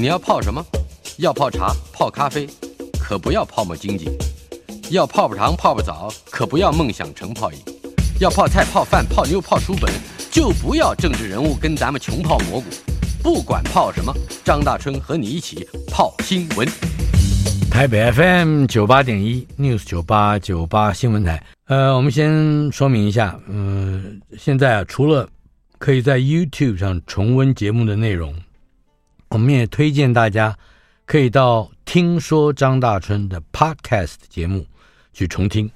你要泡什么？要泡茶、泡咖啡，可不要泡沫经济；要泡泡糖、泡泡澡，可不要梦想成泡影；要泡菜、泡饭、泡妞、泡书本，就不要政治人物跟咱们穷泡蘑菇。不管泡什么，张大春和你一起泡新闻。台北 FM 九八点一 News 九八九八新闻台，呃，我们先说明一下，嗯、现在啊，除了可以在 YouTube 上重温节目的内容，我们也推荐大家可以到听说张大春的 Podcast 节目去重听。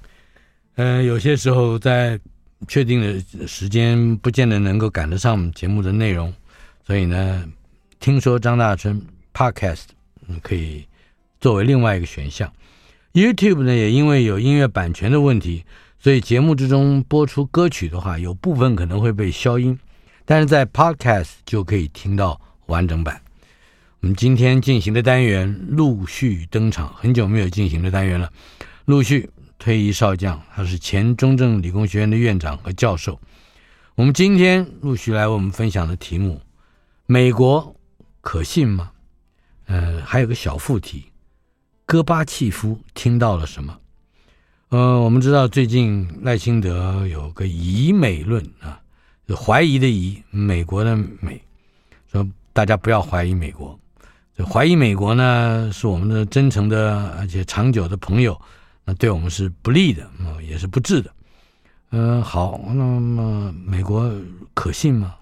嗯、有些时候在确定的时间不见得能够赶得上节目的内容，所以呢，听说张大春 Podcast 可以。作为另外一个选项，YouTube 呢也因为有音乐版权的问题，所以节目之中播出歌曲的话，有部分可能会被消音，但是在 Podcast 就可以听到完整版。我们今天进行的单元陆续登场，很久没有进行的单元了。陆续退役少将，他是前中正理工学院的院长和教授。我们今天陆续来为我们分享的题目：美国可信吗？呃，还有个小副题。戈巴契夫听到了什么？呃，我们知道最近赖清德有个疑美论啊，怀疑的疑，美国的美，说大家不要怀疑美国。这怀疑美国呢，是我们的真诚的而且长久的朋友，那对我们是不利的，也是不智的。嗯、呃，好，那么美国可信吗？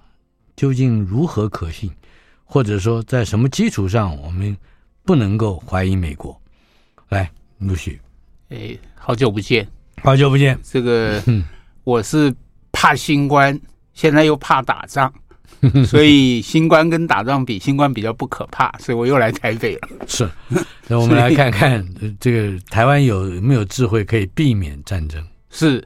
究竟如何可信？或者说在什么基础上我们不能够怀疑美国？来，陆续，哎，好久不见，好久不见。这个，我是怕新冠，现在又怕打仗，所以新冠跟打仗比，新冠比较不可怕，所以我又来台北了。是，那我们来看看这个台湾有没有智慧可以避免战争？是，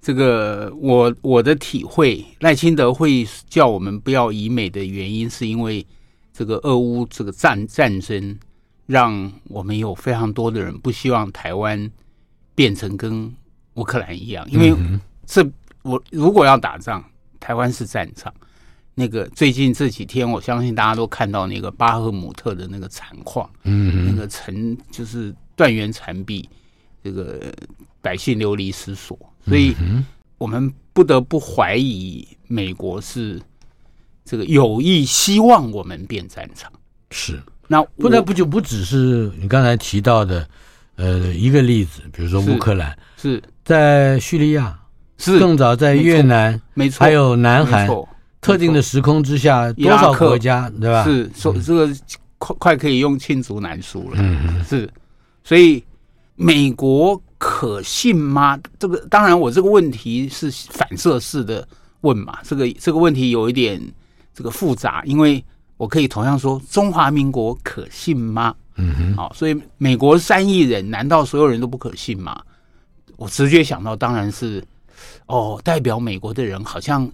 这个我我的体会，赖清德会叫我们不要以美的原因，是因为这个俄乌这个战战争。让我们有非常多的人不希望台湾变成跟乌克兰一样，因为这我如果要打仗，台湾是战场。那个最近这几天，我相信大家都看到那个巴赫姆特的那个惨况，嗯，那个城就是断垣残壁，这个百姓流离失所，所以我们不得不怀疑美国是这个有意希望我们变战场，是。那不那不就不只是你刚才提到的，呃，一个例子，比如说乌克兰。是，是在叙利亚，是更早在越南，没错，还有南韩，特定的时空之下，多少国家对吧？是说这个快快可以用罄竹难书了，嗯，是，所以美国可信吗？这个当然，我这个问题是反射式的问嘛，这个这个问题有一点这个复杂，因为。我可以同样说，中华民国可信吗？嗯哼，好，所以美国三亿人，难道所有人都不可信吗？我直觉想到，当然是，哦，代表美国的人，好像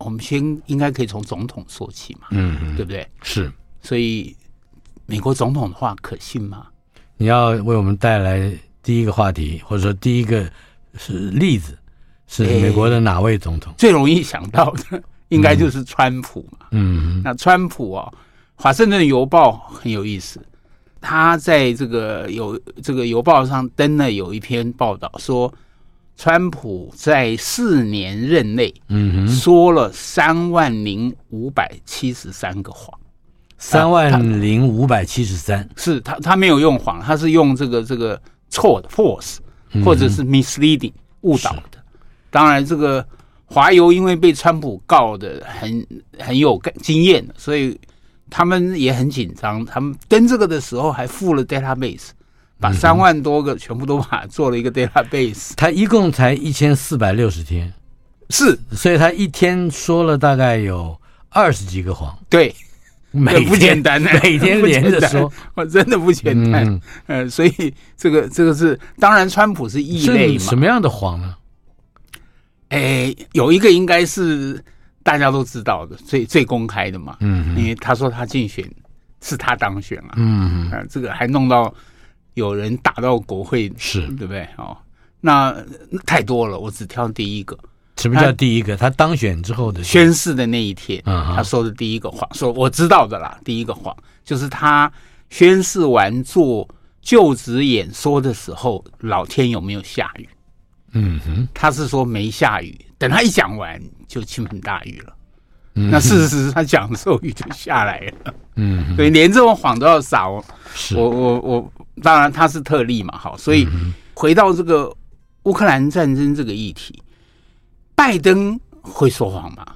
我们先应该可以从总统说起嘛，嗯哼，对不对？是，所以美国总统的话可信吗？你要为我们带来第一个话题，或者说第一个是例子，是美国的哪位总统？最容易想到的。应该就是川普嘛，嗯，那川普啊，《华盛顿邮报》很有意思，他在这个有这个邮报上登了有一篇报道，说川普在四年任内，嗯，说了三万零五百七十三个谎，三万零五百七十三，是他他没有用谎，他是用这个这个错的 false 或者是 misleading 误导的，当然这个。华油因为被川普告的很很有经验，所以他们也很紧张。他们登这个的时候还附了 database，把三万多个全部都把做了一个 database。他一共才一千四百六十天，是，所以他一天说了大概有二十几个谎，对，每不简单，每天连着说，我真的不简单。嗯，呃，所以这个这个是当然，川普是异类嘛。什么样的谎呢？哎，有一个应该是大家都知道的，最最公开的嘛。嗯，因为他说他竞选是他当选啊。嗯嗯，这个还弄到有人打到国会，是对不对？哦，那太多了，我只挑第一个。什么叫第一个？他当选之后的宣誓的那一天，他说的第一个谎，说我知道的啦。第一个谎就是他宣誓完做就职演说的时候，老天有没有下雨？嗯哼，他是说没下雨，等他一讲完就倾盆大雨了。嗯、那事实是他讲的时候雨就下来了。嗯，所以连这种谎都要撒哦。是，我我我，当然他是特例嘛，好，所以回到这个乌克兰战争这个议题，拜登会说谎吗？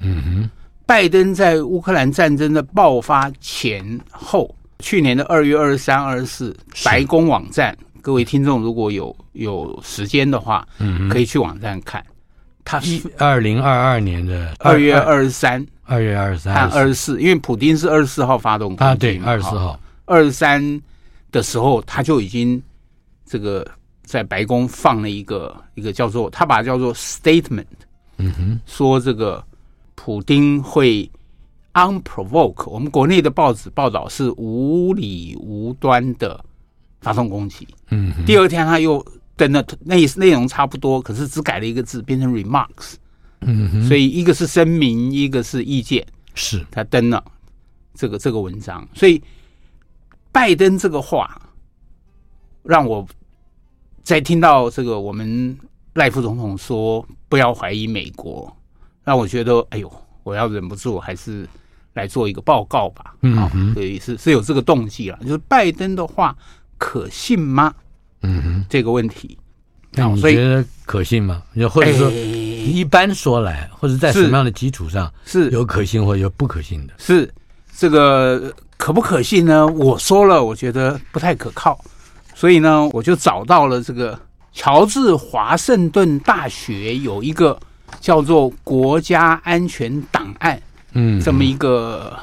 嗯哼，拜登在乌克兰战争的爆发前后，去年的二月二十三、二十四，白宫网站。各位听众，如果有有时间的话，嗯，可以去网站看。他是二零二二年的二月二十三，二月二十三和二十四，因为普丁是二十四号发动啊，对，二十四号，二十三的时候他就已经这个在白宫放了一个一个叫做他把它叫做 statement，嗯哼，说这个普丁会 unprovoke，我们国内的报纸报道是无理无端的。发动攻击，嗯，第二天他又登了内内容差不多，可是只改了一个字，变成 remarks，嗯哼，所以一个是声明，一个是意见，是。他登了这个这个文章，所以拜登这个话让我在听到这个我们赖副总统说不要怀疑美国，让我觉得哎呦，我要忍不住还是来做一个报告吧，嗯，所以是是有这个动机了，就是拜登的话。可信吗？嗯哼，这个问题，那你觉得可信吗？或者说，一般说来，或者在什么样的基础上是有可信或者有不可信的？是这个可不可信呢？我说了，我觉得不太可靠，所以呢，我就找到了这个乔治华盛顿大学有一个叫做国家安全档案，嗯，这么一个。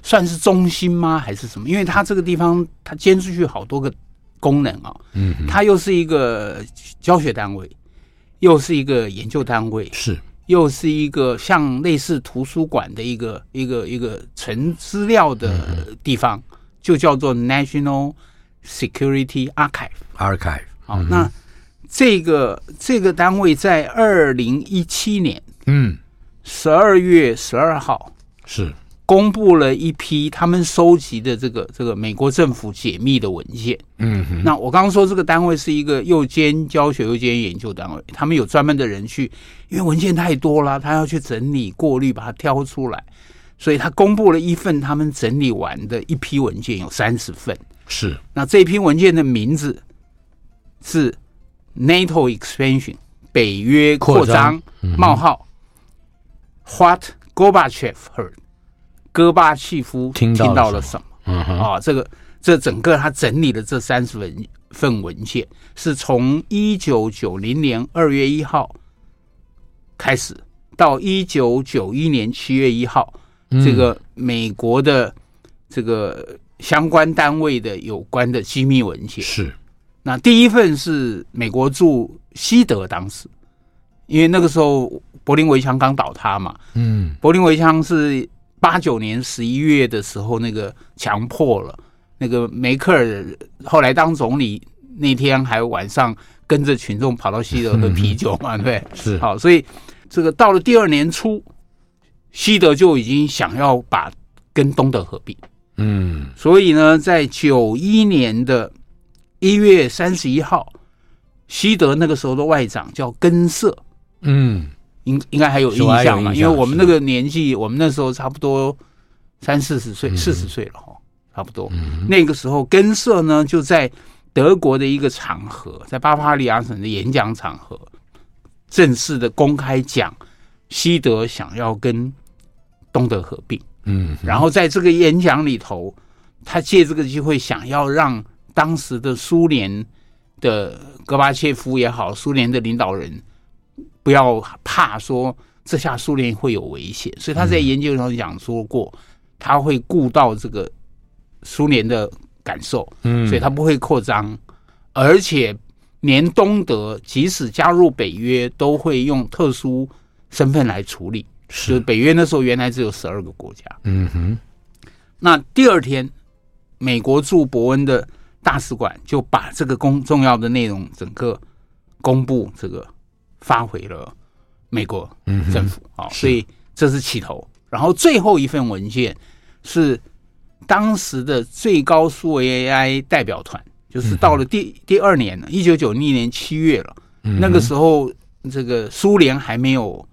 算是中心吗？还是什么？因为它这个地方，它兼出去好多个功能啊、哦。嗯，它又是一个教学单位，又是一个研究单位，是，又是一个像类似图书馆的一个一个一个存资料的地方，嗯、就叫做 National Security Archive。Archive。好，嗯、那这个这个单位在二零一七年，嗯，十二月十二号是。公布了一批他们收集的这个这个美国政府解密的文件。嗯哼，那我刚刚说这个单位是一个又兼教学又兼研究单位，他们有专门的人去，因为文件太多了，他要去整理过滤，把它挑出来，所以他公布了一份他们整理完的一批文件，有三十份。是，那这批文件的名字是 NATO expansion 北约扩张冒号 What Gorbachev heard。戈巴契夫听到了什么？嗯哼啊，这个这整个他整理的这三十份份文件，是从一九九零年二月一号开始，到一九九一年七月一号，这个美国的这个相关单位的有关的机密文件是。那第一份是美国驻西德当时，因为那个时候柏林围墙刚倒塌嘛，嗯，柏林围墙是。八九年十一月的时候，那个墙破了，那个梅克尔后来当总理那天还晚上跟着群众跑到西德喝啤酒嘛，对，是好，所以这个到了第二年初，西德就已经想要把跟东德合并，嗯，所以呢，在九一年的一月三十一号，西德那个时候的外长叫根瑟，嗯。应应该还有印象嘛？因为我们那个年纪，我们那时候差不多三四十岁，四十岁了哈，差不多。那个时候，根社呢就在德国的一个场合，在巴伐利亚省的演讲场合，正式的公开讲西德想要跟东德合并。嗯，然后在这个演讲里头，他借这个机会想要让当时的苏联的戈巴切夫也好，苏联的领导人。不要怕说这下苏联会有危险，所以他在研究中讲说过，他会顾到这个苏联的感受，嗯，所以他不会扩张，而且连东德即使加入北约，都会用特殊身份来处理。是。北约那时候原来只有十二个国家，嗯哼。那第二天，美国驻伯恩的大使馆就把这个公重要的内容整个公布，这个发回了美国政府啊，所以这是起头。然后最后一份文件是当时的最高苏维埃代表团，就是到了第第二年了，一九九一年七月了，那个时候这个苏联还没有。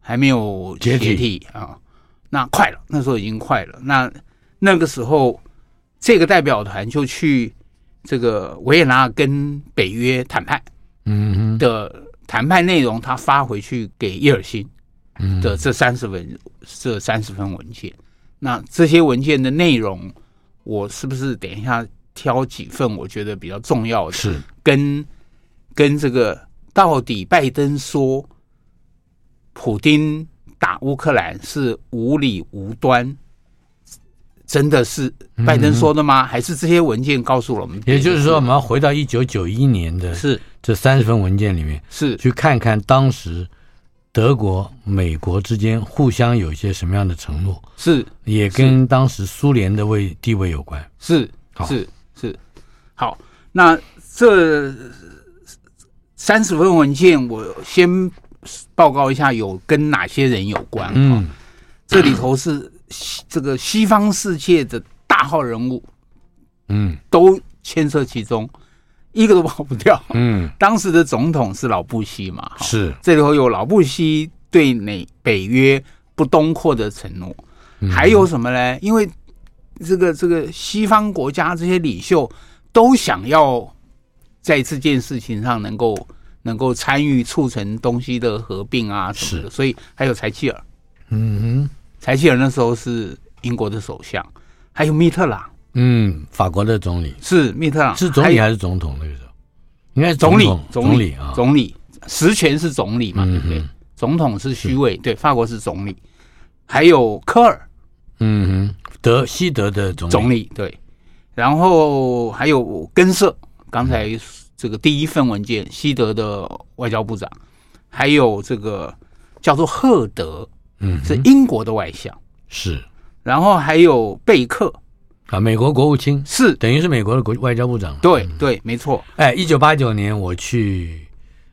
还没有解体啊，那快了，那时候已经快了。那那个时候，这个代表团就去这个维也纳跟北约谈判，嗯的谈判内容，他发回去给叶尔辛的这三十份这三十份文件。那这些文件的内容，我是不是等一下挑几份我觉得比较重要的？是跟跟这个到底拜登说。普丁打乌克兰是无理无端，真的是拜登说的吗？还是这些文件告诉了我们？也就是说，我们要回到一九九一年的，是这三十份文件里面，是去看看当时德国、美国之间互相有一些什么样的承诺，是也跟当时苏联的位地位有关。是是是，好，那这三十份文件，我先。报告一下，有跟哪些人有关？嗯，这里头是这个西方世界的大号人物，嗯，都牵涉其中，一个都跑不掉。嗯，当时的总统是老布希嘛？是，这里头有老布希对美北约不东扩的承诺，还有什么呢？因为这个这个西方国家这些领袖都想要在这件事情上能够。能够参与促成东西的合并啊什么的，所以还有柴契尔，嗯哼，柴契尔那时候是英国的首相，还有密特朗，嗯，法国的总理。是密特朗，是总理还是总统那个时候？应该是总理，总理啊，总理实权是总理嘛，对不对？总统是虚位，对，法国是总理，还有科尔，嗯哼，德西德的总总理对，然后还有根瑟，刚才。这个第一份文件，西德的外交部长，还有这个叫做赫德，嗯，是英国的外相，是，然后还有贝克。啊，美国国务卿。是，等于是美国的国外交部长，对对，没错。哎，一九八九年我去，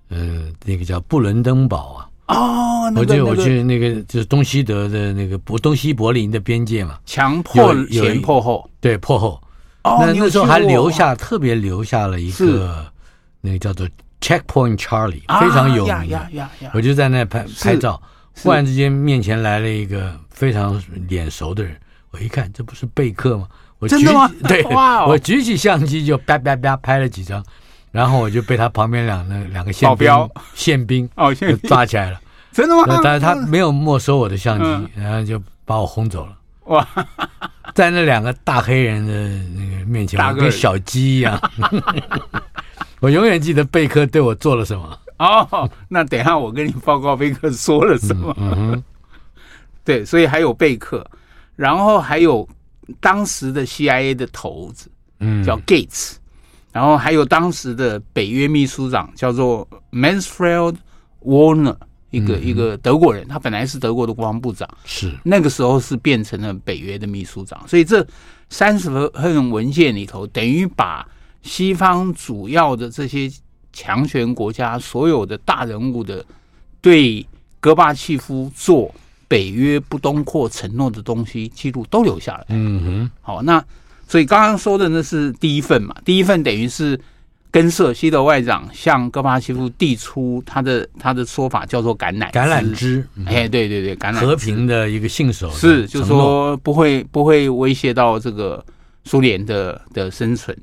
呃，那个叫布伦登堡啊，哦，我就我去那个就是东西德的那个柏东西柏林的边界嘛，强迫前破后，对破后，那那时候还留下特别留下了一个。那个叫做 Checkpoint Charlie，非常有名的。我就在那拍拍照，忽然之间面前来了一个非常脸熟的人。我一看，这不是贝克吗？我举起对，我举起相机就叭叭叭拍了几张，然后我就被他旁边两那两个宪兵宪兵哦，就抓起来了。真的吗？但是他没有没收我的相机，然后就把我轰走了。哇，在那两个大黑人的那个面前，我跟小鸡一样。我永远记得贝克对我做了什么。哦，那等一下我跟你报告贝克说了什么。嗯嗯、对，所以还有贝克，然后还有当时的 CIA 的头子，嗯，叫 Gates，然后还有当时的北约秘书长叫做 Mansfield Warner，一个、嗯、一个德国人，他本来是德国的国防部长，是那个时候是变成了北约的秘书长，所以这三十份文件里头等于把。西方主要的这些强权国家，所有的大人物的对戈巴契夫做北约不东扩承诺的东西记录都留下来。嗯哼，好，那所以刚刚说的那是第一份嘛，第一份等于是根瑟西德外长向戈巴契夫递出他的他的说法叫做橄榄橄榄枝。哎，对对对，橄榄和平的一个信手是，就是说不会不会威胁到这个苏联的的生存。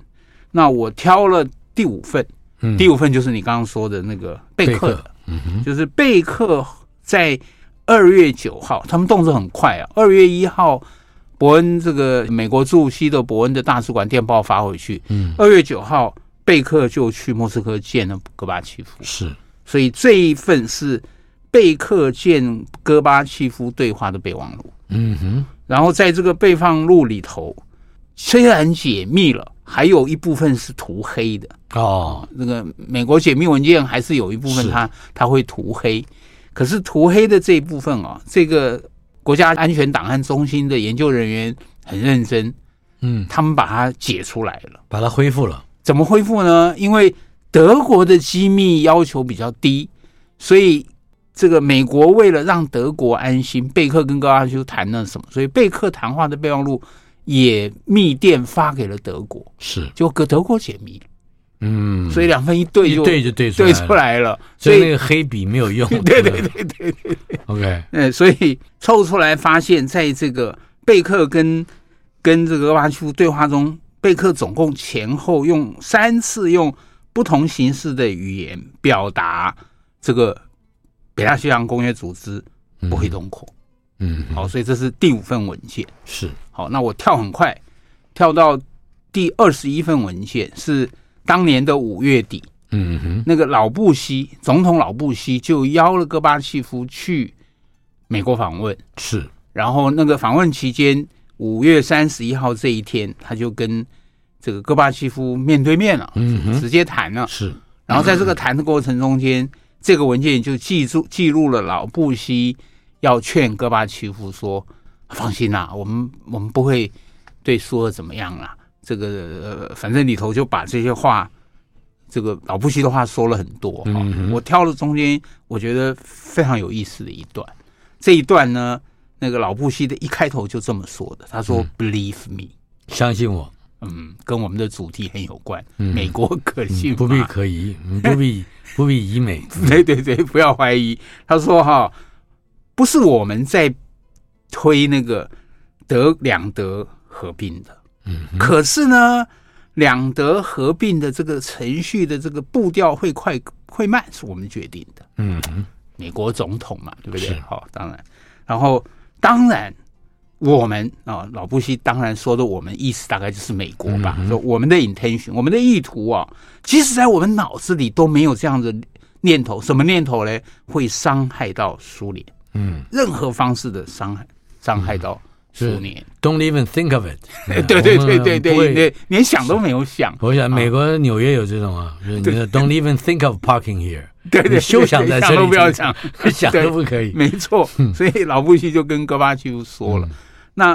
那我挑了第五份，嗯、第五份就是你刚刚说的那个贝克。的，嗯哼，就是贝克在二月九号，他们动作很快啊。二月一号，伯恩这个美国驻西德伯恩的大使馆电报发回去，嗯，二月九号，贝克就去莫斯科见了戈巴契夫，是，所以这一份是贝克见戈巴契夫对话的备忘录。嗯哼，然后在这个备忘录里头，虽然解密了，还有一部分是涂黑的。哦，那个美国解密文件还是有一部分它它会涂黑，可是涂黑的这一部分啊，这个国家安全档案中心的研究人员很认真，嗯，他们把它解出来了，把它恢复了。怎么恢复呢？因为德国的机密要求比较低，所以这个美国为了让德国安心，贝克跟戈巴契夫谈了什么？所以贝克谈话的备忘录也密电发给了德国，是。就给德国解密了。嗯，所以两份一对就对就对对出来了，所以那个黑笔没有用。对对对对，OK，嗯，所以凑出来发现，在这个贝克跟跟这个戈巴契夫对话中，贝克总共前后用三次用不同形式的语言表达这个北大西洋公约组织不会动扩。嗯，好，所以这是第五份文件。是好，那我跳很快，跳到第二十一份文件是。当年的五月底，嗯哼，那个老布希总统老布希就邀了戈巴契夫去美国访问，是。然后那个访问期间，五月三十一号这一天，他就跟这个戈巴契夫面对面了，嗯哼，直接谈了。是。然后在这个谈的过程中间，这个文件就记住记录了老布希要劝戈巴契夫说：“放心啦，我们我们不会对苏俄怎么样啦。”这个呃，反正里头就把这些话，这个老布希的话说了很多哈。嗯、我挑了中间我觉得非常有意思的一段。这一段呢，那个老布希的一开头就这么说的，他说、嗯、：“Believe me，相信我。”嗯，跟我们的主题很有关。嗯、美国可信、嗯，不必可疑，不必不必疑美。对对对，不要怀疑。他说：“哈，不是我们在推那个德两德合并的。”嗯，可是呢，两德合并的这个程序的这个步调会快会慢，是我们决定的。嗯，美国总统嘛，对不对？好，当然，然后当然，我们啊，老布希当然说的，我们意思大概就是美国吧。说我们的 intention，我们的意图啊，即使在我们脑子里都没有这样的念头。什么念头呢？会伤害到苏联。嗯，任何方式的伤害，伤害到。十年，Don't even think of it。对对对对对对，连想都没有想。我想美国纽约有这种啊，就是你 Don't even think of parking here。对对，休想在这里，都不要想，想都不可以。没错，所以老布希就跟戈巴契夫说了。那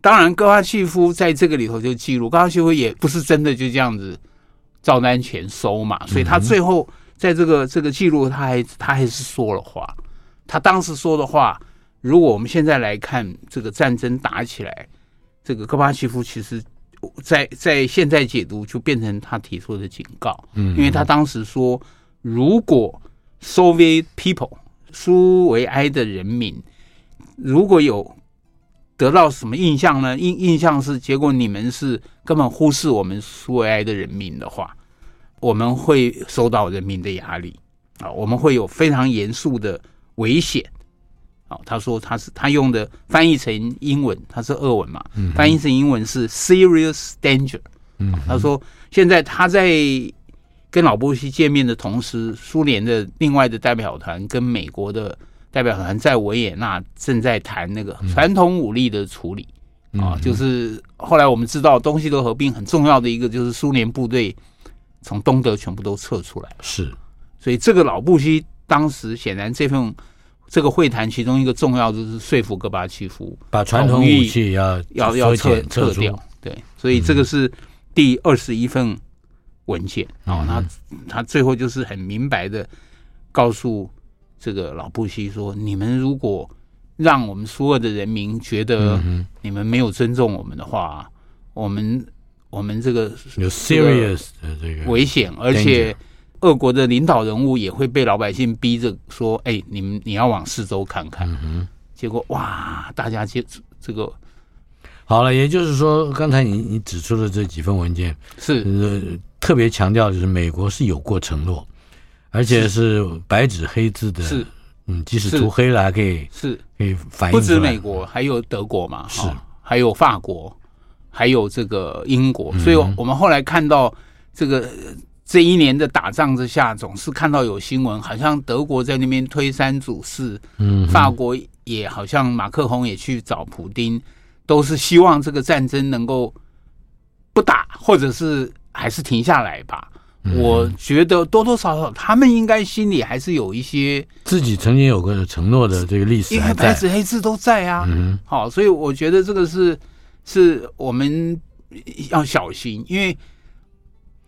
当然，戈巴契夫在这个里头就记录，戈巴契夫也不是真的就这样子照单全收嘛，所以他最后在这个这个记录，他还他还是说了话。他当时说的话。如果我们现在来看这个战争打起来，这个戈巴契夫其实，在在现在解读就变成他提出的警告，嗯，因为他当时说，如果 Soviet people 苏维埃的人民如果有得到什么印象呢？印印象是结果你们是根本忽视我们苏维埃的人民的话，我们会受到人民的压力啊，我们会有非常严肃的危险。他说他是他用的翻译成英文，他是俄文嘛，翻译成英文是 serious danger。嗯，他说现在他在跟老布希见面的同时，苏联的另外的代表团跟美国的代表团在维也纳正在谈那个传统武力的处理。啊，就是后来我们知道东西德合并很重要的一个就是苏联部队从东德全部都撤出来，是，所以这个老布希当时显然这份。这个会谈其中一个重要就是说服戈巴契夫把传统武器要要要撤撤掉，对，所以这个是第二十一份文件啊。那他最后就是很明白的告诉这个老布希说：你们如果让我们苏俄的人民觉得你们没有尊重我们的话，我们我们这个有 serious 的这个危险，而且。俄国的领导人物也会被老百姓逼着说：“哎，你们你要往四周看看。”结果哇，大家接这个好了。也就是说，刚才你你指出的这几份文件是、呃、特别强调，就是美国是有过承诺，而且是白纸黑字的。是嗯，即使涂黑了，还可以是可以反映。不止美国，还有德国嘛，是还有法国，还有这个英国。所以我们后来看到这个。这一年的打仗之下，总是看到有新闻，好像德国在那边推三阻四，嗯，法国也好像马克宏也去找普丁，都是希望这个战争能够不打，或者是还是停下来吧。嗯、我觉得多多少少他们应该心里还是有一些自己曾经有个承诺的这个历史，因为白纸黑字都在啊。嗯，好，所以我觉得这个是是我们要小心，因为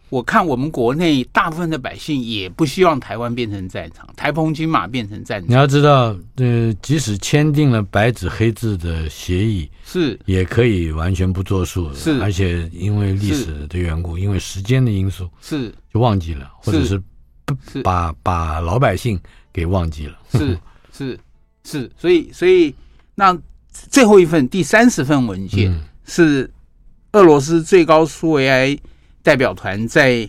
我看我们国内大部分的百姓也不希望台湾变成战场，台澎金马变成战场。你要知道，呃，即使签订了白纸黑字的协议，是。也可以完全不作数，是，而且因为历史的缘故，因为时间的因素，是。就忘记了，或者是不把把老百姓给忘记了，是是是，所以所以那最后一份第三十份文件是俄罗斯最高苏维埃代表团在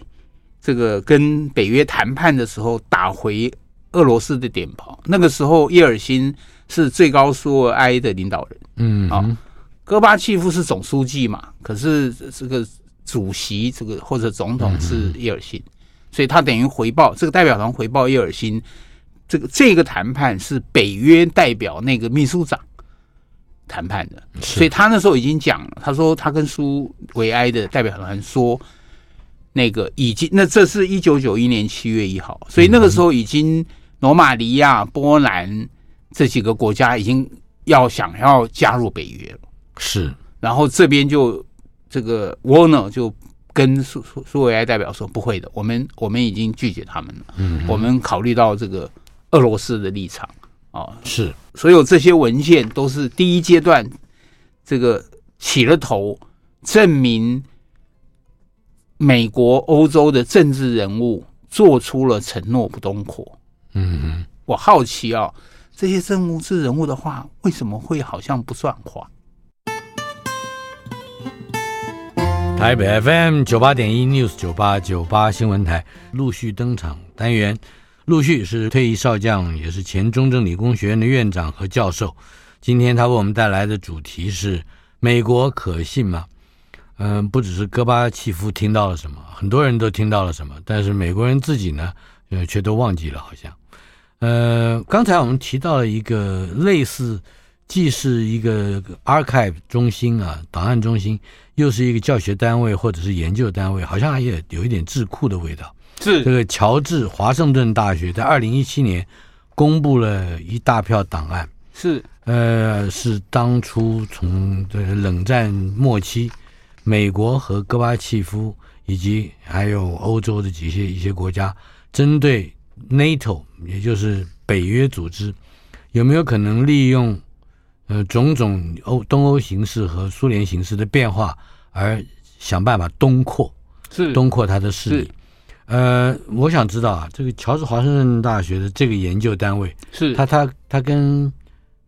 这个跟北约谈判的时候打回俄罗斯的点炮。那个时候叶尔辛是最高苏维埃的领导人，嗯，啊，戈巴契夫是总书记嘛，可是这个。主席这个或者总统是叶尔辛，所以他等于回报这个代表团回报叶尔辛，这个这个谈判是北约代表那个秘书长谈判的，所以他那时候已经讲了，他说他跟苏维埃的代表团说，那个已经那这是一九九一年七月一号，所以那个时候已经罗马尼亚、波兰这几个国家已经要想要加入北约了，是，然后这边就。这个沃纳就跟苏苏苏维埃代表说：“不会的，我们我们已经拒绝他们了。嗯，我们考虑到这个俄罗斯的立场啊，是所有这些文件都是第一阶段这个起了头，证明美国、欧洲的政治人物做出了承诺不东扩。嗯嗯，我好奇哦，这些政治人物的话为什么会好像不算话？”台北 FM 九八点一 News 九八九八新闻台陆续登场单元，陆续是退役少将，也是前中正理工学院的院长和教授。今天他为我们带来的主题是：美国可信吗？嗯、呃，不只是戈巴契夫听到了什么，很多人都听到了什么，但是美国人自己呢，呃，却都忘记了，好像。呃，刚才我们提到了一个类似。既是一个 archive 中心啊，档案中心，又是一个教学单位或者是研究单位，好像也有一点智库的味道。是这个乔治华盛顿大学在二零一七年公布了一大票档案，是呃，是当初从这个冷战末期，美国和戈巴契夫以及还有欧洲的几些一些国家，针对 NATO 也就是北约组织，有没有可能利用。呃，种种欧东欧形势和苏联形势的变化，而想办法东扩，是东扩它的势力。呃，我想知道啊，这个乔治华盛顿大学的这个研究单位，是他他他跟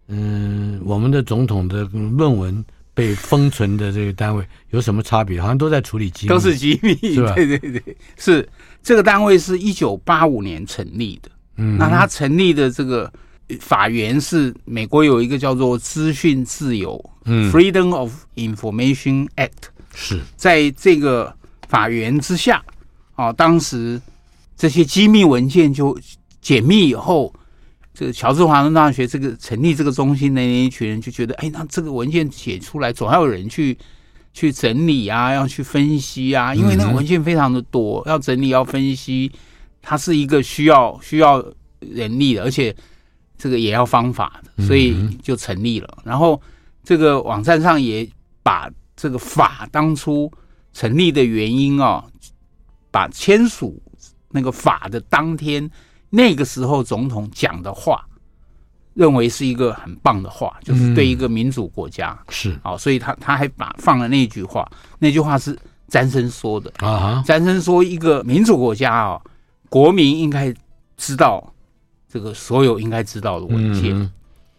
嗯、呃、我们的总统的论文被封存的这个单位有什么差别？好像都在处理机密，都是机密，是吧？对对对，是这个单位是一九八五年成立的。嗯，那他成立的这个。法源是美国有一个叫做资讯自由，嗯，Freedom of Information Act，是在这个法源之下，啊，当时这些机密文件就解密以后，这个乔治华盛顿大学这个成立这个中心的那一群人就觉得，哎，那这个文件写出来，总要有人去去整理啊，要去分析啊，因为那个文件非常的多，要整理要分析，它是一个需要需要人力的，而且。这个也要方法的，所以就成立了。嗯、然后这个网站上也把这个法当初成立的原因啊，把签署那个法的当天那个时候总统讲的话，认为是一个很棒的话，就是对一个民主国家、嗯、是啊，所以他他还把放了那句话，那句话是詹森说的啊。詹森说，一个民主国家啊，国民应该知道。这个所有应该知道的文件，嗯、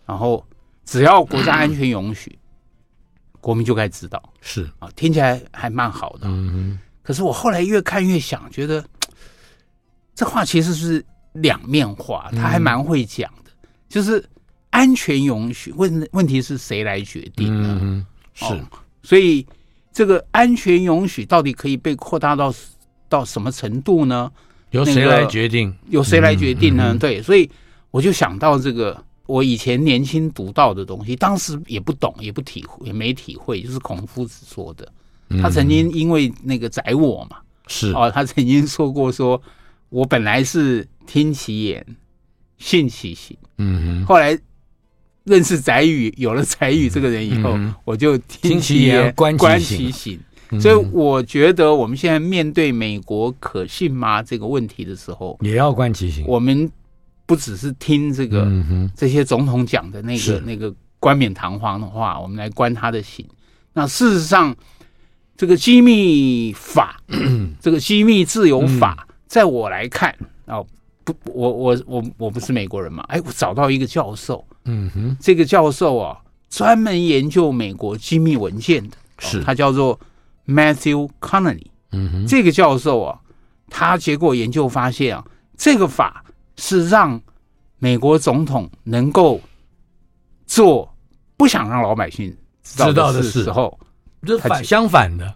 然后只要国家安全允许，嗯、国民就该知道。是啊，听起来还蛮好的。嗯，可是我后来越看越想，觉得 这话其实是两面话，他还蛮会讲的。嗯、就是安全允许，问问题是谁来决定呢？嗯，是、哦，所以这个安全允许到底可以被扩大到到什么程度呢？由谁来决定？由谁来决定呢？对，所以我就想到这个，我以前年轻读到的东西，当时也不懂，也不体会，也没体会，就是孔夫子说的。他曾经因为那个宰我嘛，是哦，他曾经说过说，说我本来是听其言，信其行，嗯哼，后来认识宰宇，有了宰宇这个人以后，嗯、我就听其言，观其行。所以我觉得我们现在面对美国可信吗这个问题的时候，也要观其行。我们不只是听这个、这些总统讲的那个那个冠冕堂皇的话，我们来观他的行。那事实上。这个机密法，这个机密自由法，在我来看啊，不，我我我我不是美国人嘛，哎，我找到一个教授，嗯哼，这个教授啊，专门研究美国机密文件的，是。他叫做 Matthew Connelly，嗯哼，这个教授啊，他结果研究发现啊，这个法是让美国总统能够做不想让老百姓知道的时候。这反相反的，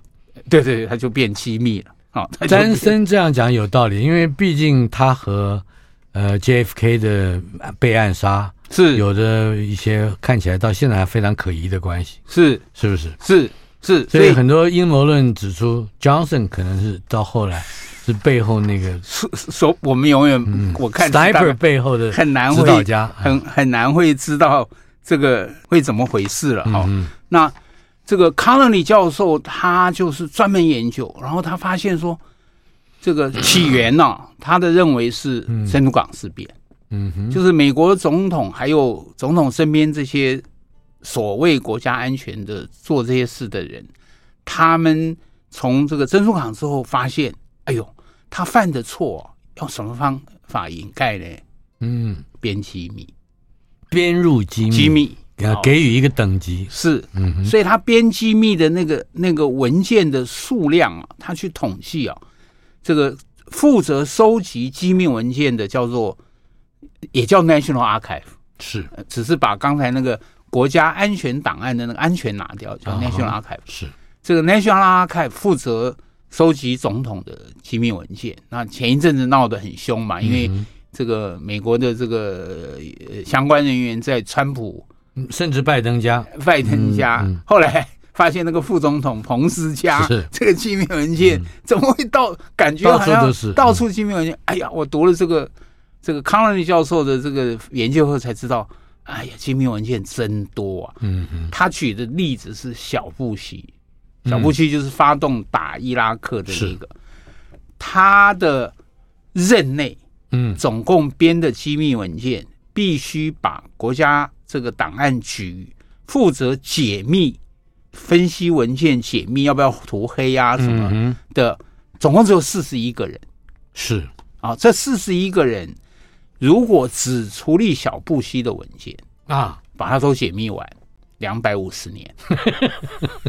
对对对，他就变机密了。好，詹森这样讲有道理，因为毕竟他和呃 JFK 的被暗杀是有着一些看起来到现在还非常可疑的关系，是是不是？是是，所以很多阴谋论指出，Johnson 可能是到后来是背后那个说说我们永远我看 Sniper 背后的很难指导家，很很难会知道这个会怎么回事了。哈，那。这个康纳里教授他就是专门研究，然后他发现说，这个起源呢、啊，他的认为是珍珠港事变，嗯哼，就是美国总统还有总统身边这些所谓国家安全的做这些事的人，他们从这个珍珠港之后发现，哎呦，他犯的错用什么方法掩盖呢？嗯，编机密，编入机密，机密。给给予一个等级。是，嗯哼，所以他编机密的那个那个文件的数量啊，他去统计啊，这个负责收集机密文件的叫做，也叫 National Archive，是，只是把刚才那个国家安全档案的那个安全拿掉，叫 National Archive，是。这个 National Archive 负责收集总统的机密文件。那前一阵子闹得很凶嘛，因为这个美国的这个相关人员在川普。甚至拜登家，拜登家，嗯嗯、后来发现那个副总统彭斯家这个机密文件怎么会到？感觉好像到处机密文件。哎呀，我读了这个这个康纳利教授的这个研究后才知道，哎呀，机密文件真多啊。嗯嗯。他举的例子是小布希，小布希就是发动打伊拉克的那个，他的任内，嗯，总共编的机密文件必须把国家。这个档案局负责解密、分析文件、解密要不要涂黑啊什么的，总共只有四十一个人。是啊，这四十一个人如果只处理小布希的文件啊，把它都解密完，两百五十年。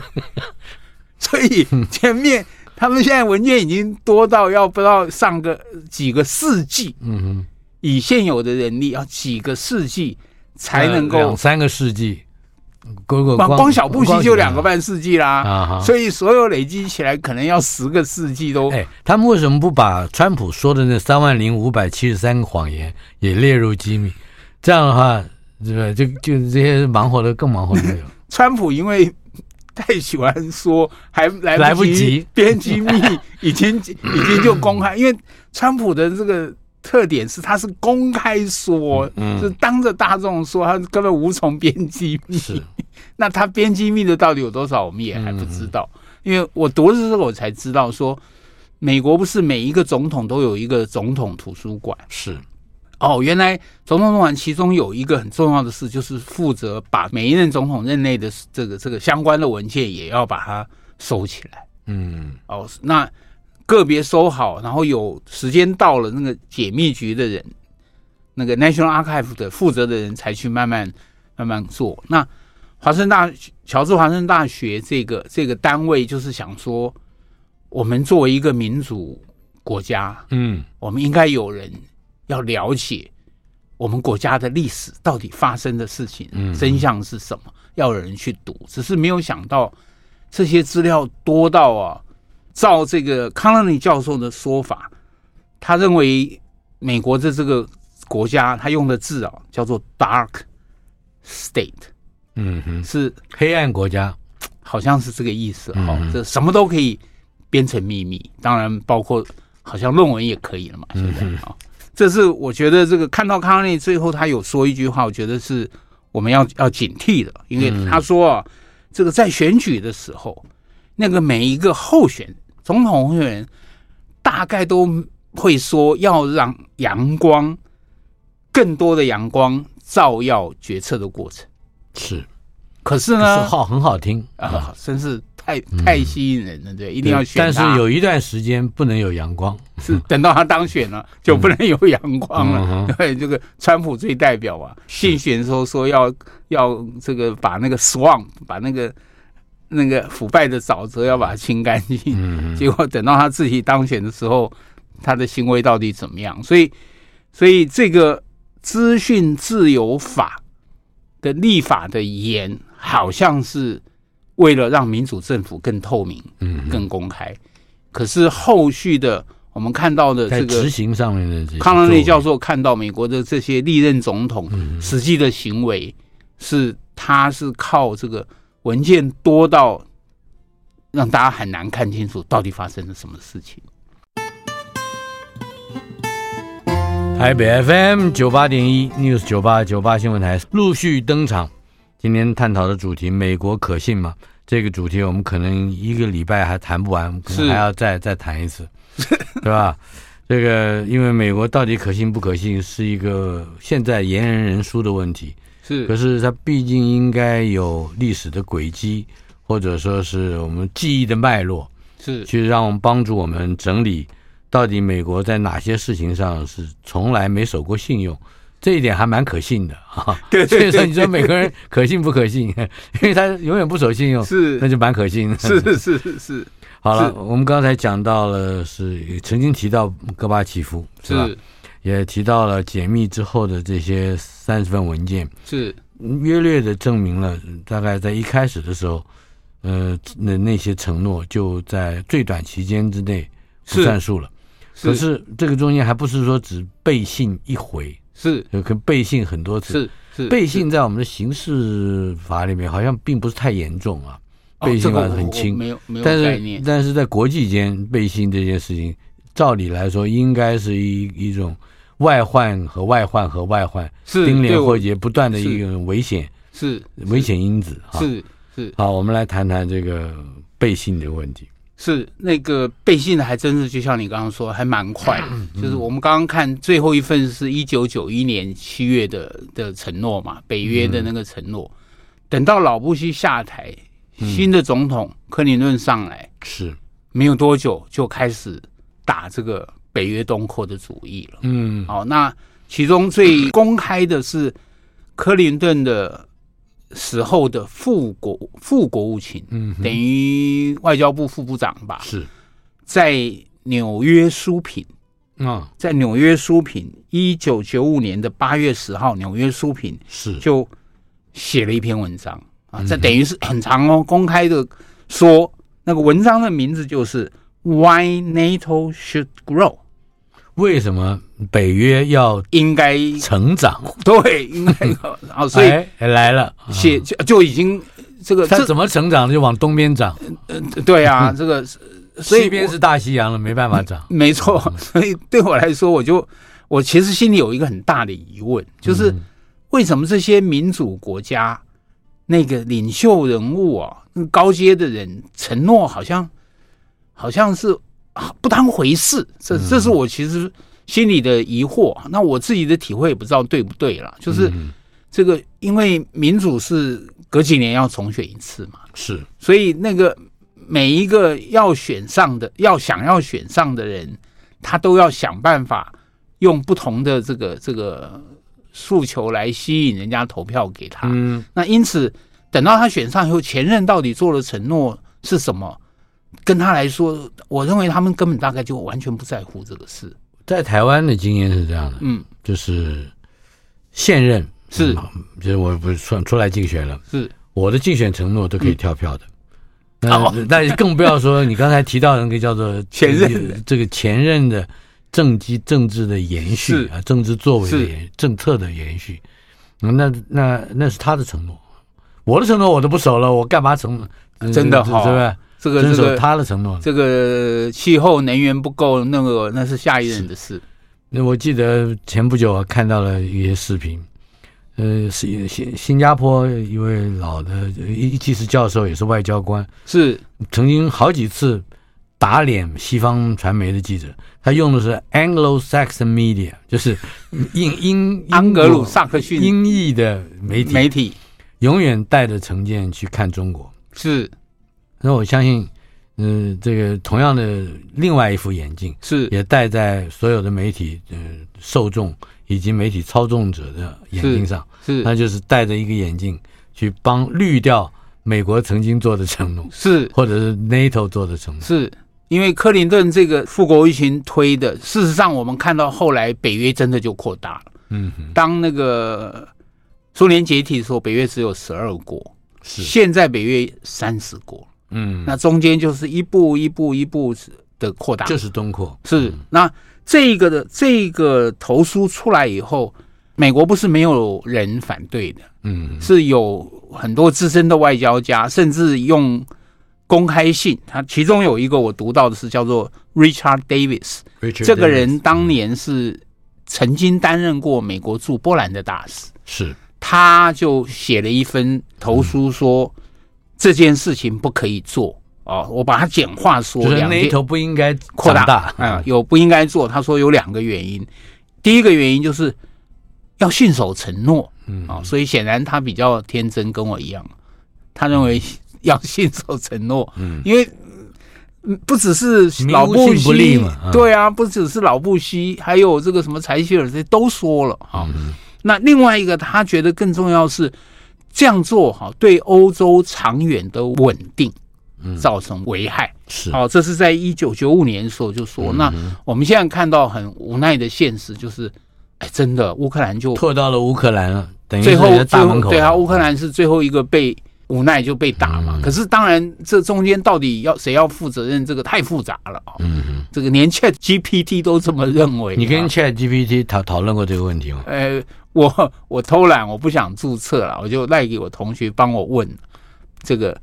所以前面他们现在文件已经多到要不知道上个几个世纪。嗯哼，以现有的人力要几个世纪。才能够两三个世纪，光光小布希就两个半世纪啦，啊、所以所有累积起来可能要十个世纪都。哎，他们为什么不把川普说的那三万零五百七十三个谎言也列入机密？这样的话，这个？就就这些忙活的更忙活的有。川普因为太喜欢说，还来来不及编机密，已经已经就公开，因为川普的这个。特点是他是公开说，嗯，是当着大众说，他根本无从编机密。是，那他编机密的到底有多少，我们也还不知道。因为我读的时候，我才知道说，美国不是每一个总统都有一个总统图书馆。是，哦，原来总统图书馆其中有一个很重要的事，就是负责把每一任总统任内的这个这个相关的文件也要把它收起来。嗯，哦，那。个别收好，然后有时间到了，那个解密局的人，那个 National Archive 的负责的人才去慢慢慢慢做。那华盛顿大乔治华盛顿大学这个这个单位就是想说，我们作为一个民主国家，嗯，我们应该有人要了解我们国家的历史到底发生的事情，嗯，真相是什么，要有人去读。只是没有想到这些资料多到啊。照这个康纳尼教授的说法，他认为美国的这个国家，他用的字啊叫做 “dark state”，嗯哼，是黑暗国家，好像是这个意思哈、嗯。这什么都可以编成秘密，当然包括好像论文也可以了嘛。现在啊，这是我觉得这个看到康纳尼最后他有说一句话，我觉得是我们要要警惕的，因为他说啊，这个在选举的时候，那个每一个候选总统候选人大概都会说要让阳光更多的阳光照耀决策的过程。是，可是呢，是好很好听啊，真是太太吸引人了，对，一定要选。但是有一段时间不能有阳光，是等到他当选了 就不能有阳光了。对，这个川普最代表啊，竞选的时候说要要这个把那个 swamp 把那个。那个腐败的沼泽要把它清干净，结果等到他自己当选的时候，他的行为到底怎么样？所以，所以这个资讯自由法的立法的严，好像是为了让民主政府更透明、嗯更公开。可是后续的我们看到的这个执行上面的康乐内教授看到美国的这些历任总统实际的行为，是他是靠这个。文件多到让大家很难看清楚到底发生了什么事情。台北 FM 九八点一 News 九八九八新闻台陆续登场。今天探讨的主题：美国可信吗？这个主题我们可能一个礼拜还谈不完，可能还要再再谈一次，对吧？这个因为美国到底可信不可信，是一个现在言人人殊的问题。是，可是它毕竟应该有历史的轨迹，或者说是我们记忆的脉络，是去让我们帮助我们整理到底美国在哪些事情上是从来没守过信用，这一点还蛮可信的啊。对，所以说你说美国人可信不可信？因为他永远不守信用，是那就蛮可信的。是是是是，是。好了，我们刚才讲到了是曾经提到戈巴契夫，是吧？也提到了解密之后的这些三十份文件，是。约略的证明了，大概在一开始的时候，呃，那那些承诺就在最短期间之内不算数了。是，可是这个中间还不是说只背信一回，是，可背信很多次。是是，背信在我们的刑事法里面好像并不是太严重啊，背信法很轻，哦，没有没有但是但是在国际间背信这件事情，照理来说应该是一一种。外患和外患和外患是丁联或结不断的一个危险，是危险因子啊。是是好，我们来谈谈这个背信的问题。是那个背信的，还真是就像你刚刚说，还蛮快的。就是我们刚刚看最后一份是一九九一年七月的的承诺嘛，北约的那个承诺。等到老布希下台，新的总统克林顿上来，是没有多久就开始打这个。北约东扩的主意了，嗯，好，那其中最公开的是克林顿的时候的副国副国务卿，嗯，等于外交部副部长吧，是。在纽约书评啊，在纽约书评，一九九五年的八月十号，纽约书评是。就写了一篇文章啊，这等于是很长哦，公开的说，那个文章的名字就是 Why NATO Should Grow。为什么北约要应该成长？对，应该啊，所以来了，写就就已经这个，它怎么成长就往东边长。呃，对啊，这个西边是大西洋了，没办法长。没错，所以对我来说，我就我其实心里有一个很大的疑问，就是为什么这些民主国家那个领袖人物啊，高阶的人承诺好像好像是。不当回事，这这是我其实心里的疑惑。那我自己的体会也不知道对不对了。就是这个，因为民主是隔几年要重选一次嘛，是，所以那个每一个要选上的、要想要选上的人，他都要想办法用不同的这个这个诉求来吸引人家投票给他。嗯，那因此等到他选上以后，前任到底做了承诺是什么？跟他来说，我认为他们根本大概就完全不在乎这个事。在台湾的经验是这样的，嗯，就是现任是，就是我不是算出来竞选了，是。我的竞选承诺都可以跳票的。那 那更不要说你刚才提到那个叫做前任，这个前任的政绩政治的延续啊，政治作为的延政策的延续。那那那是他的承诺，我的承诺我都不守了，我干嘛承？真的好，对不这个遵守他的承诺，这个气候能源不够，那个那是下一任的事。那我记得前不久我看到了一些视频，呃，新新新加坡一位老的一既是教授，也是外交官，是。曾经好几次打脸西方传媒的记者，他用的是 Anglo-Saxon media，就是英 英安格鲁萨克逊。英译的媒体，媒体。永远带着成见去看中国，是。那我相信，嗯、呃，这个同样的另外一副眼镜是也戴在所有的媒体呃受众以及媒体操纵者的眼睛上，是，是那就是戴着一个眼镜去帮滤掉美国曾经做的承诺，是或者是 NATO 做的承诺，是因为克林顿这个富国务卿推的。事实上，我们看到后来北约真的就扩大了。嗯，当那个苏联解体的时候，北约只有十二国，是现在北约三十国。嗯，那中间就是一步一步一步的扩大，就是东扩。是那这个的这个投书出来以后，美国不是没有人反对的，嗯，是有很多资深的外交家，甚至用公开信。他其中有一个我读到的是叫做 Richard Davis，这个人当年是曾经担任过美国驻波兰的大使，是。他就写了一份投书说。这件事情不可以做。哦，我把它简化说，就是 NATO 不应该扩大。啊，有不应该做。他说有两个原因，第一个原因就是要信守承诺，嗯。啊，所以显然他比较天真，跟我一样，他认为 要信守承诺，嗯，因为不只是老布希嘛，对啊，不只是老布希，还有这个什么柴希尔这些都说了啊。那另外一个，他觉得更重要是。这样做哈，对欧洲长远的稳定造成危害。是，好，这是在一九九五年的时候就说。那我们现在看到很无奈的现实就是，哎，真的乌克兰就拖到了乌克兰了，等于最后大门口。对啊，乌克兰是最后一个被无奈就被打嘛。可是当然，这中间到底要谁要负责任，这个太复杂了啊。嗯嗯，这个连 Chat GPT 都这么认为。你跟 Chat GPT 讨讨论过这个问题吗？呃。我 我偷懒，我不想注册了，我就赖给我同学帮我问这个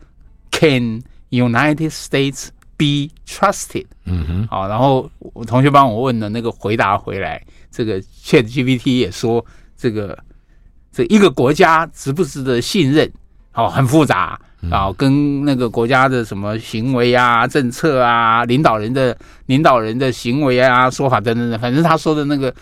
Can United States be trusted？嗯哼，好，然后我同学帮我问的那个回答回来，这个 ChatGPT 也说这个这一个国家值不值得信任？好，很复杂啊，跟那个国家的什么行为啊、政策啊、领导人的领导人的行为啊、说法等等等，反正他说的那个。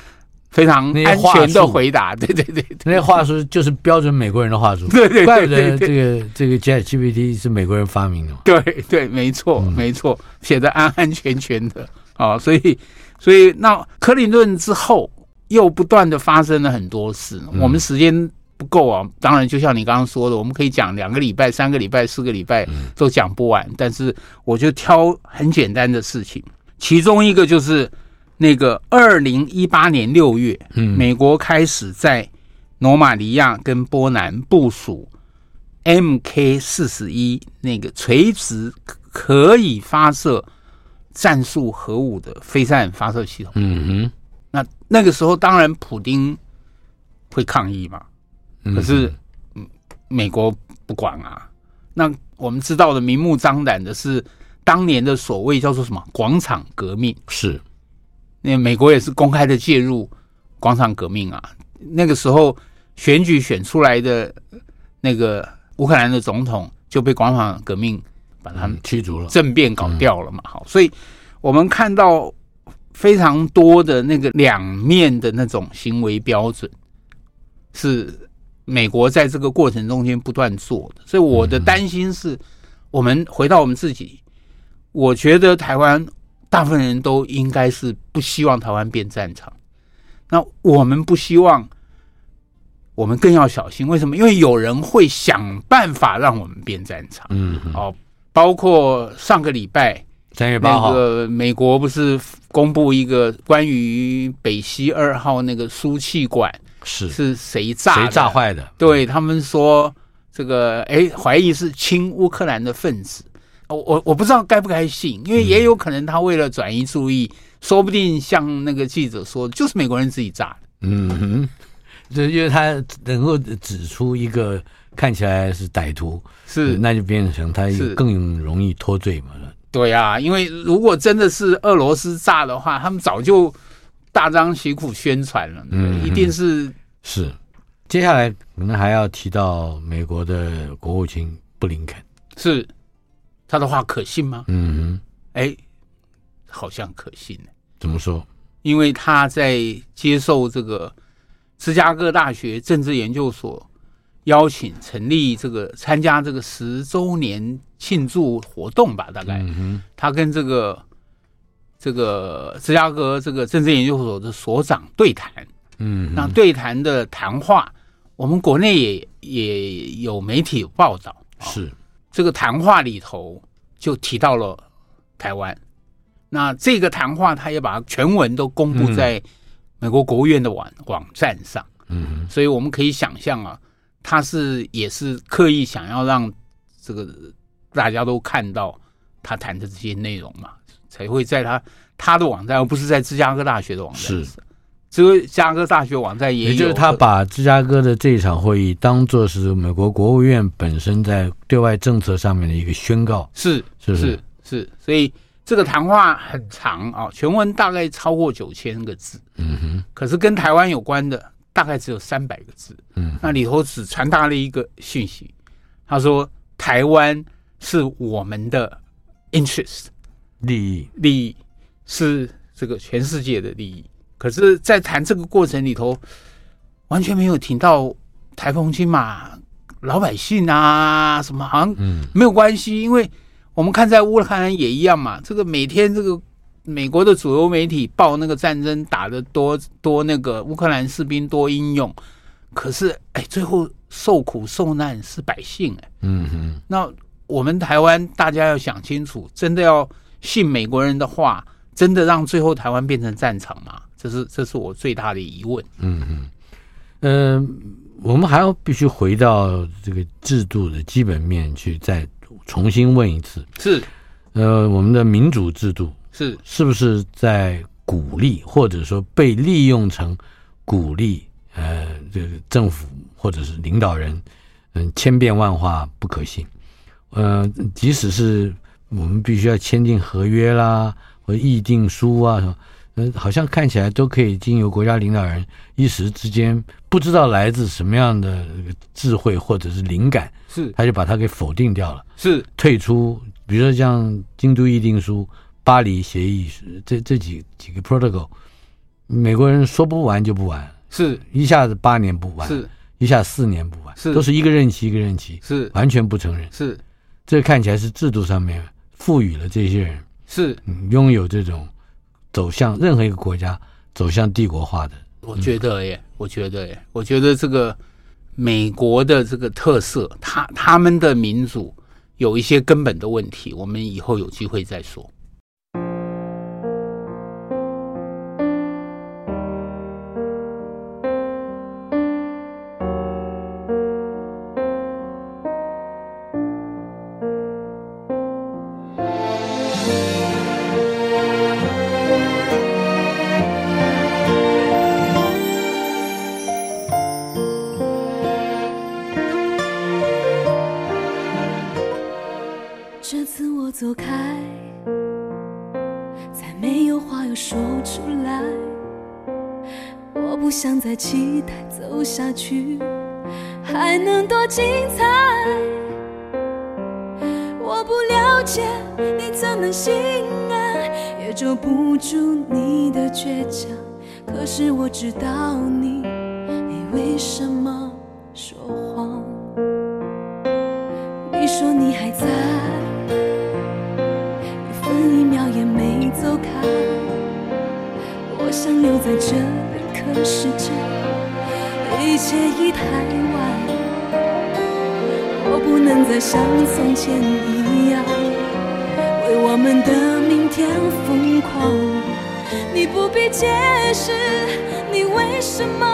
非常安全的回答，对对对，那些话术就是标准美国人的话术，对对，怪不得这个这个 ChatGPT 是美国人发明的，对对，没错没错，写的安安全全的啊，所以所以那克林顿之后又不断的发生了很多事，我们时间不够啊，当然就像你刚刚说的，我们可以讲两个礼拜、三个礼拜、四个礼拜都讲不完，但是我就挑很简单的事情，其中一个就是。那个二零一八年六月，嗯，美国开始在罗马尼亚跟波兰部署 MK 四十一那个垂直可以发射战术核武的飞弹发射系统。嗯哼，那那个时候当然普丁会抗议嘛，可是美国不管啊。那我们知道的明目张胆的是当年的所谓叫做什么广场革命是。那美国也是公开的介入广场革命啊，那个时候选举选出来的那个乌克兰的总统就被广场革命把他们驱逐了，政变搞掉了嘛。好，所以我们看到非常多的那个两面的那种行为标准，是美国在这个过程中间不断做的。所以我的担心是，我们回到我们自己，我觉得台湾。大部分人都应该是不希望台湾变战场，那我们不希望，我们更要小心。为什么？因为有人会想办法让我们变战场。嗯，哦，包括上个礼拜三月八号，那个美国不是公布一个关于北溪二号那个输气管是是谁炸谁炸坏的？对他们说，这个哎怀疑是亲乌克兰的分子。我我我不知道该不该信，因为也有可能他为了转移注意，说不定像那个记者说的，就是美国人自己炸的。嗯哼，就因为他能够指出一个看起来是歹徒，是那就变成他更容易脱罪嘛。对啊，因为如果真的是俄罗斯炸的话，他们早就大张旗鼓宣传了，嗯，一定是是。接下来可能还要提到美国的国务卿布林肯，是他的话可信吗？嗯哼，哎，好像可信。怎么说？因为他在接受这个芝加哥大学政治研究所邀请，成立这个参加这个十周年。庆祝活动吧，大概嗯他跟这个这个芝加哥这个政治研究所的所长对谈，嗯，那对谈的谈话，我们国内也也有媒体有报道，是。这个谈话里头就提到了台湾，那这个谈话他也把全文都公布在美国国务院的网网站上，嗯，所以我们可以想象啊，他是也是刻意想要让这个。大家都看到他谈的这些内容嘛，才会在他他的网站，而不是在芝加哥大学的网站。是，这个芝加哥大学网站也有，也就是他把芝加哥的这一场会议当做是美国国务院本身在对外政策上面的一个宣告。是，是，是，是。所以这个谈话很长啊，全文大概超过九千个字。嗯哼。可是跟台湾有关的大概只有三百个字。嗯。那里头只传达了一个讯息，他说台湾。是我们的 interest 利益，利益是这个全世界的利益。可是，在谈这个过程里头，完全没有听到台风金马老百姓啊什么，好像没有关系。因为我们看在乌克兰也一样嘛，这个每天这个美国的主流媒体报那个战争打的多多那个乌克兰士兵多英勇，可是哎，最后受苦受难是百姓哎，嗯哼，那。我们台湾大家要想清楚，真的要信美国人的话，真的让最后台湾变成战场吗？这是这是我最大的疑问。嗯嗯嗯、呃，我们还要必须回到这个制度的基本面去，再重新问一次：是呃，我们的民主制度是是不是在鼓励，或者说被利用成鼓励？呃，这个政府或者是领导人，嗯，千变万化，不可信。呃，即使是我们必须要签订合约啦，或议定书啊，呃，好像看起来都可以经由国家领导人一时之间不知道来自什么样的智慧或者是灵感，是。他就把它给否定掉了，是。退出。比如说像京都议定书、巴黎协议这这几几个 protocol，美国人说不完就不完，是。一下子八年不完，是。一下四年不完，是。都是一个任期一个任期，是。完全不承认，是。这看起来是制度上面赋予了这些人是拥有这种走向任何一个国家走向帝国化的。我觉得耶，我觉得耶，我觉得这个美国的这个特色，他他们的民主有一些根本的问题，我们以后有机会再说。可是我知道你你为什么说谎？你说你还在一分一秒也没走开。我想留在这里可是这一切已太晚。我不能再像从前一样为我们的明天疯狂。你不必借是你为什么